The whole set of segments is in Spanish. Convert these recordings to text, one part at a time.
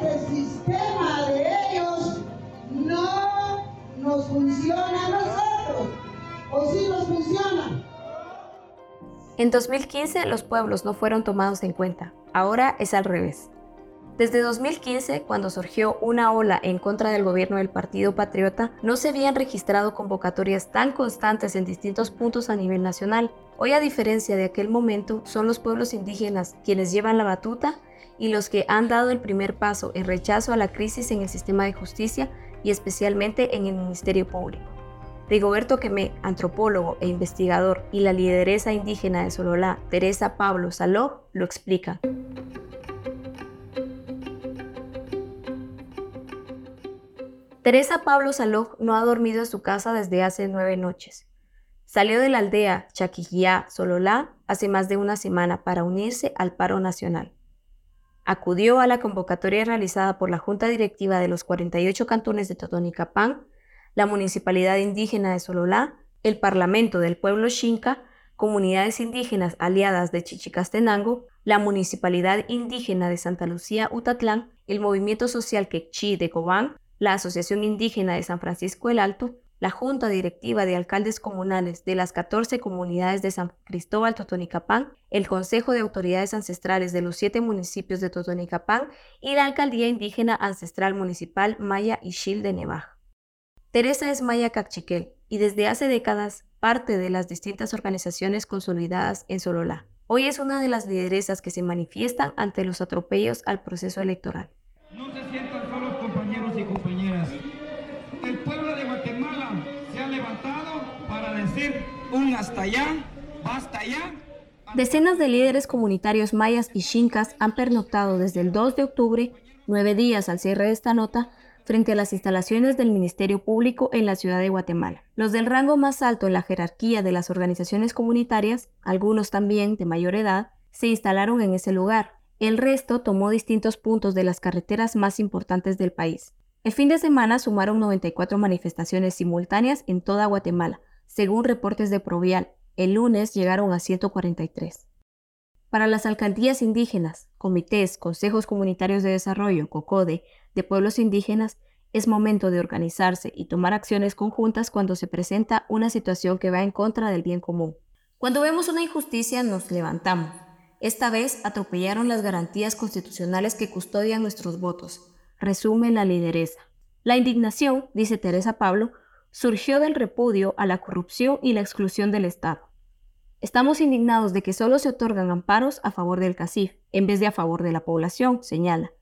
este sistema de ellos no nos funciona a nosotros. ¿O sí nos funciona? En 2015 los pueblos no fueron tomados en cuenta. Ahora es al revés. Desde 2015, cuando surgió una ola en contra del gobierno del Partido Patriota, no se habían registrado convocatorias tan constantes en distintos puntos a nivel nacional. Hoy, a diferencia de aquel momento, son los pueblos indígenas quienes llevan la batuta y los que han dado el primer paso en rechazo a la crisis en el sistema de justicia y especialmente en el Ministerio Público. Rigoberto Quemé, antropólogo e investigador, y la lideresa indígena de Sololá, Teresa Pablo Saló, lo explica. Teresa Pablo Saló no ha dormido en su casa desde hace nueve noches. Salió de la aldea Chaquillá, Sololá, hace más de una semana para unirse al paro nacional. Acudió a la convocatoria realizada por la Junta Directiva de los 48 cantones de Totonicapán, la Municipalidad Indígena de Sololá, el Parlamento del Pueblo Xinca, comunidades indígenas aliadas de Chichicastenango, la Municipalidad Indígena de Santa Lucía Utatlán, el Movimiento Social Quechí de Cobán, la Asociación Indígena de San Francisco el Alto, la Junta Directiva de Alcaldes Comunales de las 14 comunidades de San Cristóbal Totonicapán, el Consejo de Autoridades Ancestrales de los siete municipios de Totonicapán y la Alcaldía Indígena Ancestral Municipal Maya Ishil de Nevaj. Teresa es maya cachiquel y desde hace décadas parte de las distintas organizaciones consolidadas en Sololá. Hoy es una de las lideresas que se manifiestan ante los atropellos al proceso electoral sientan solos compañeros y compañeras. El pueblo de Guatemala se ha levantado para decir un hasta allá, basta ya. Decenas de líderes comunitarios mayas y chincas han pernoctado desde el 2 de octubre, nueve días al cierre de esta nota, frente a las instalaciones del Ministerio Público en la ciudad de Guatemala. Los del rango más alto en la jerarquía de las organizaciones comunitarias, algunos también de mayor edad, se instalaron en ese lugar, el resto tomó distintos puntos de las carreteras más importantes del país. El fin de semana sumaron 94 manifestaciones simultáneas en toda Guatemala, según reportes de Provial. El lunes llegaron a 143. Para las alcaldías indígenas, comités, consejos comunitarios de desarrollo, COCODE, de pueblos indígenas, es momento de organizarse y tomar acciones conjuntas cuando se presenta una situación que va en contra del bien común. Cuando vemos una injusticia nos levantamos, esta vez atropellaron las garantías constitucionales que custodian nuestros votos, resume la lideresa. La indignación, dice Teresa Pablo, surgió del repudio a la corrupción y la exclusión del Estado. Estamos indignados de que solo se otorgan amparos a favor del CACIF, en vez de a favor de la población, señala.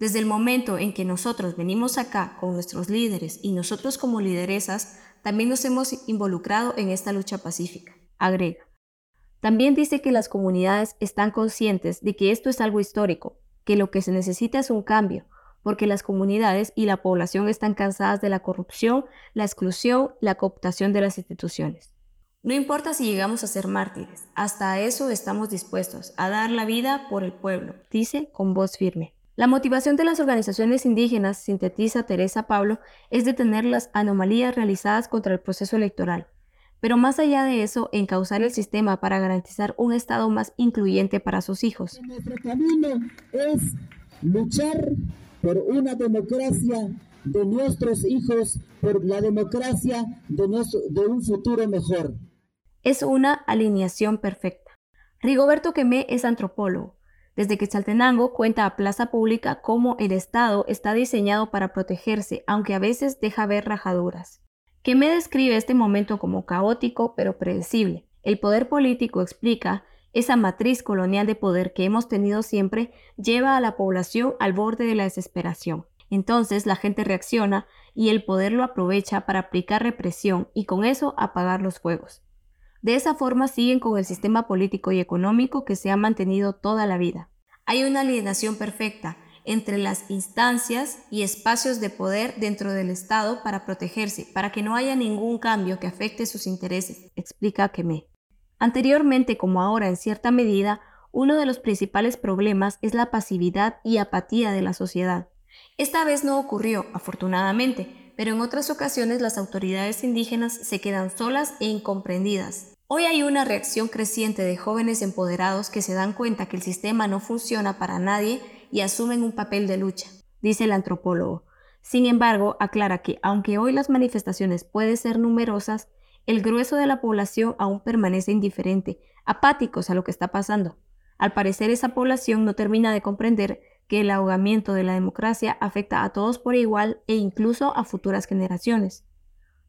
Desde el momento en que nosotros venimos acá con nuestros líderes y nosotros como lideresas, también nos hemos involucrado en esta lucha pacífica, agrega. También dice que las comunidades están conscientes de que esto es algo histórico, que lo que se necesita es un cambio, porque las comunidades y la población están cansadas de la corrupción, la exclusión, la cooptación de las instituciones. No importa si llegamos a ser mártires, hasta eso estamos dispuestos, a dar la vida por el pueblo, dice con voz firme. La motivación de las organizaciones indígenas, sintetiza Teresa Pablo, es detener las anomalías realizadas contra el proceso electoral, pero más allá de eso, encauzar el sistema para garantizar un Estado más incluyente para sus hijos. Nuestro camino es luchar por una democracia de nuestros hijos, por la democracia de, un futuro mejor. Es una alineación perfecta. Rigoberto Quemé es antropólogo. Desde que Saltenango cuenta a Plaza Pública cómo el Estado está diseñado para protegerse, aunque a veces deja ver rajaduras que me describe este momento como caótico pero predecible. El poder político explica esa matriz colonial de poder que hemos tenido siempre lleva a la población al borde de la desesperación. Entonces la gente reacciona y el poder lo aprovecha para aplicar represión y con eso apagar los fuegos. De esa forma siguen con el sistema político y económico que se ha mantenido toda la vida. Hay una alienación perfecta entre las instancias y espacios de poder dentro del Estado para protegerse, para que no haya ningún cambio que afecte sus intereses, explica Kemé. Anteriormente, como ahora en cierta medida, uno de los principales problemas es la pasividad y apatía de la sociedad. Esta vez no ocurrió, afortunadamente, pero en otras ocasiones las autoridades indígenas se quedan solas e incomprendidas. Hoy hay una reacción creciente de jóvenes empoderados que se dan cuenta que el sistema no funciona para nadie y asumen un papel de lucha. dice el antropólogo. Sin embargo, aclara que aunque hoy las manifestaciones pueden ser numerosas, el grueso de la población aún permanece indiferente, apáticos a lo que está pasando. Al parecer esa población no termina de comprender que el ahogamiento de la democracia afecta a todos por igual e incluso a futuras generaciones.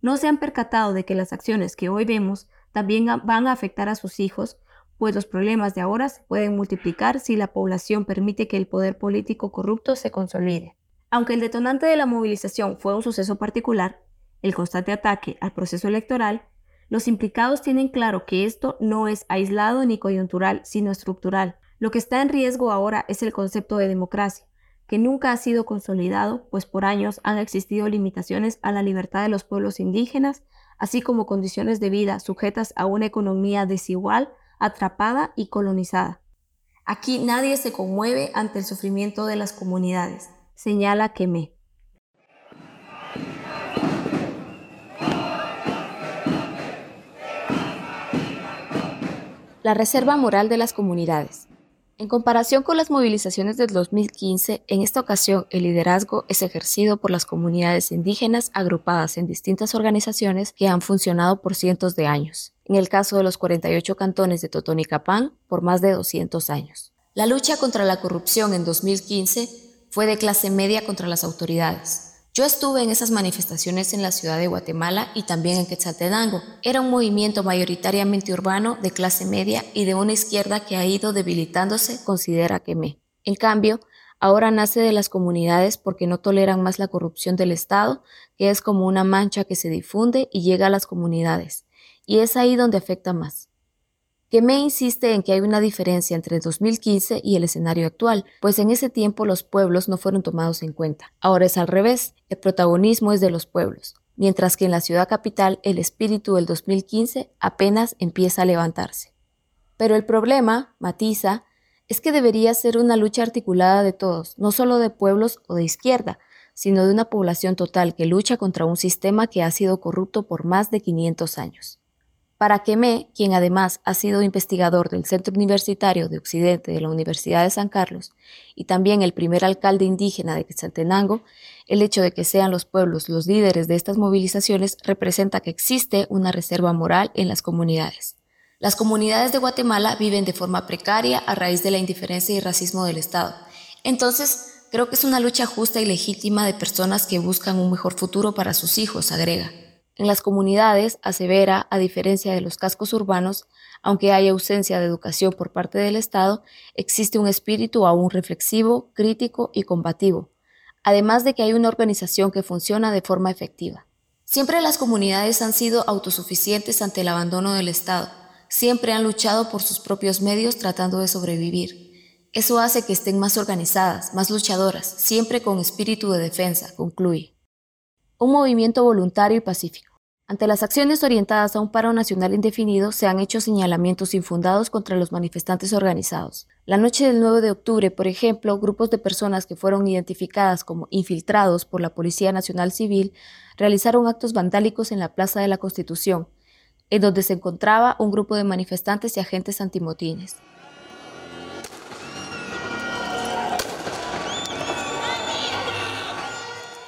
No se han percatado de que las acciones que hoy vemos también van a afectar a sus hijos, pues los problemas de ahora se pueden multiplicar si la población permite que el poder político corrupto se consolide. Aunque el detonante de la movilización fue un suceso particular, el constante ataque al proceso electoral, los implicados tienen claro que esto no es aislado ni coyuntural, sino estructural. Lo que está en riesgo ahora es el concepto de democracia, que nunca ha sido consolidado, pues por años han existido limitaciones a la libertad de los pueblos indígenas, así como condiciones de vida sujetas a una economía desigual, atrapada y colonizada. Aquí nadie se conmueve ante el sufrimiento de las comunidades, señala Quemé. La reserva moral de las comunidades. En comparación con las movilizaciones del 2015, en esta ocasión el liderazgo es ejercido por las comunidades indígenas agrupadas en distintas organizaciones que han funcionado por cientos de años. En el caso de los 48 cantones de Totonicapán, por más de 200 años. La lucha contra la corrupción en 2015 fue de clase media contra las autoridades. Yo estuve en esas manifestaciones en la ciudad de Guatemala y también en Quetzaltenango. Era un movimiento mayoritariamente urbano de clase media y de una izquierda que ha ido debilitándose, considera me. En cambio, ahora nace de las comunidades porque no toleran más la corrupción del Estado, que es como una mancha que se difunde y llega a las comunidades. Y es ahí donde afecta más me insiste en que hay una diferencia entre el 2015 y el escenario actual, pues en ese tiempo los pueblos no fueron tomados en cuenta. Ahora es al revés, el protagonismo es de los pueblos, mientras que en la ciudad capital el espíritu del 2015 apenas empieza a levantarse. Pero el problema, matiza, es que debería ser una lucha articulada de todos, no solo de pueblos o de izquierda, sino de una población total que lucha contra un sistema que ha sido corrupto por más de 500 años. Para Quemé, quien además ha sido investigador del Centro Universitario de Occidente de la Universidad de San Carlos y también el primer alcalde indígena de Quetzaltenango, el hecho de que sean los pueblos los líderes de estas movilizaciones representa que existe una reserva moral en las comunidades. Las comunidades de Guatemala viven de forma precaria a raíz de la indiferencia y racismo del Estado. Entonces, creo que es una lucha justa y legítima de personas que buscan un mejor futuro para sus hijos, agrega. En las comunidades, asevera, a diferencia de los cascos urbanos, aunque hay ausencia de educación por parte del Estado, existe un espíritu aún reflexivo, crítico y combativo, además de que hay una organización que funciona de forma efectiva. Siempre las comunidades han sido autosuficientes ante el abandono del Estado, siempre han luchado por sus propios medios tratando de sobrevivir. Eso hace que estén más organizadas, más luchadoras, siempre con espíritu de defensa, concluye. Un movimiento voluntario y pacífico. Ante las acciones orientadas a un paro nacional indefinido, se han hecho señalamientos infundados contra los manifestantes organizados. La noche del 9 de octubre, por ejemplo, grupos de personas que fueron identificadas como infiltrados por la Policía Nacional Civil realizaron actos vandálicos en la Plaza de la Constitución, en donde se encontraba un grupo de manifestantes y agentes antimotines.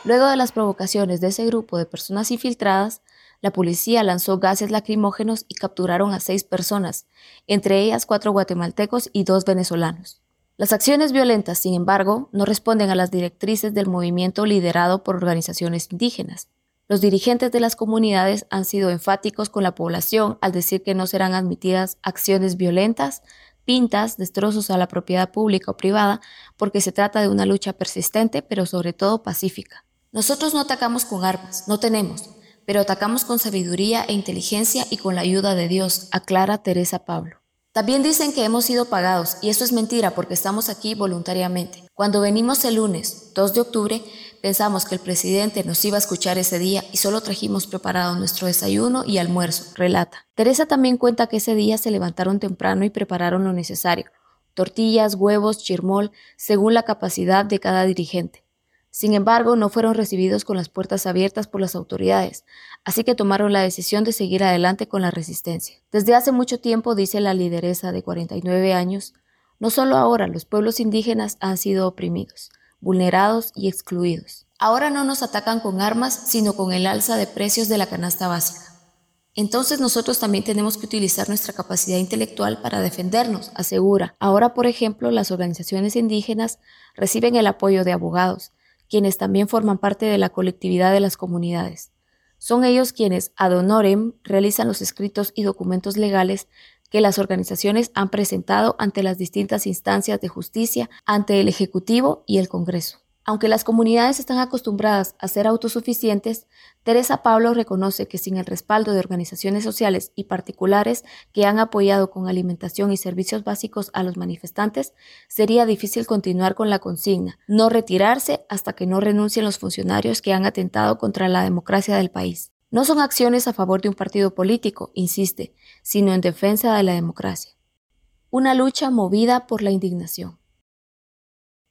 Luego de las provocaciones de ese grupo de personas infiltradas, la policía lanzó gases lacrimógenos y capturaron a seis personas, entre ellas cuatro guatemaltecos y dos venezolanos. Las acciones violentas, sin embargo, no responden a las directrices del movimiento liderado por organizaciones indígenas. Los dirigentes de las comunidades han sido enfáticos con la población al decir que no serán admitidas acciones violentas, pintas, destrozos a la propiedad pública o privada, porque se trata de una lucha persistente, pero sobre todo pacífica. Nosotros no atacamos con armas, no tenemos, pero atacamos con sabiduría e inteligencia y con la ayuda de Dios, aclara Teresa Pablo. También dicen que hemos sido pagados, y eso es mentira porque estamos aquí voluntariamente. Cuando venimos el lunes, 2 de octubre, pensamos que el presidente nos iba a escuchar ese día y solo trajimos preparado nuestro desayuno y almuerzo, relata. Teresa también cuenta que ese día se levantaron temprano y prepararon lo necesario, tortillas, huevos, chirmol, según la capacidad de cada dirigente. Sin embargo, no fueron recibidos con las puertas abiertas por las autoridades, así que tomaron la decisión de seguir adelante con la resistencia. Desde hace mucho tiempo, dice la lideresa de 49 años, no solo ahora los pueblos indígenas han sido oprimidos, vulnerados y excluidos. Ahora no nos atacan con armas, sino con el alza de precios de la canasta básica. Entonces nosotros también tenemos que utilizar nuestra capacidad intelectual para defendernos, asegura. Ahora, por ejemplo, las organizaciones indígenas reciben el apoyo de abogados, quienes también forman parte de la colectividad de las comunidades. Son ellos quienes, ad honorem, realizan los escritos y documentos legales que las organizaciones han presentado ante las distintas instancias de justicia, ante el Ejecutivo y el Congreso. Aunque las comunidades están acostumbradas a ser autosuficientes, Teresa Pablo reconoce que sin el respaldo de organizaciones sociales y particulares que han apoyado con alimentación y servicios básicos a los manifestantes, sería difícil continuar con la consigna, no retirarse hasta que no renuncien los funcionarios que han atentado contra la democracia del país. No son acciones a favor de un partido político, insiste, sino en defensa de la democracia. Una lucha movida por la indignación.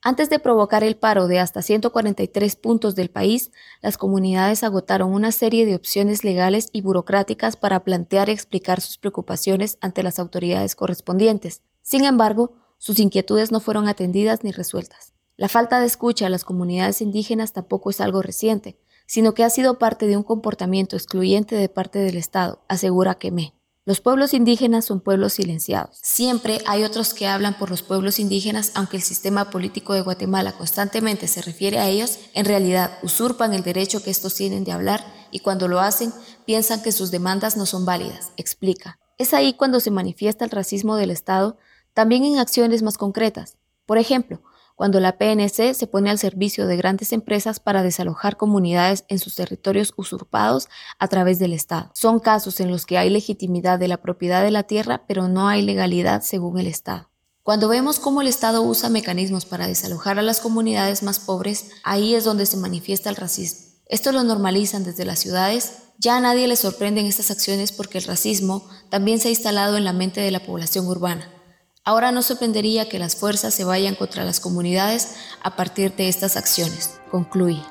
Antes de provocar el paro de hasta 143 puntos del país, las comunidades agotaron una serie de opciones legales y burocráticas para plantear y explicar sus preocupaciones ante las autoridades correspondientes. Sin embargo, sus inquietudes no fueron atendidas ni resueltas. La falta de escucha a las comunidades indígenas tampoco es algo reciente, sino que ha sido parte de un comportamiento excluyente de parte del Estado, asegura Quemé. Los pueblos indígenas son pueblos silenciados. Siempre hay otros que hablan por los pueblos indígenas, aunque el sistema político de Guatemala constantemente se refiere a ellos, en realidad usurpan el derecho que estos tienen de hablar y cuando lo hacen piensan que sus demandas no son válidas, explica. Es ahí cuando se manifiesta el racismo del Estado, también en acciones más concretas. Por ejemplo, cuando la PNC se pone al servicio de grandes empresas para desalojar comunidades en sus territorios usurpados a través del Estado. Son casos en los que hay legitimidad de la propiedad de la tierra, pero no hay legalidad según el Estado. Cuando vemos cómo el Estado usa mecanismos para desalojar a las comunidades más pobres, ahí es donde se manifiesta el racismo. Esto lo normalizan desde las ciudades. Ya a nadie le sorprenden estas acciones porque el racismo también se ha instalado en la mente de la población urbana. Ahora no sorprendería que las fuerzas se vayan contra las comunidades a partir de estas acciones, concluye.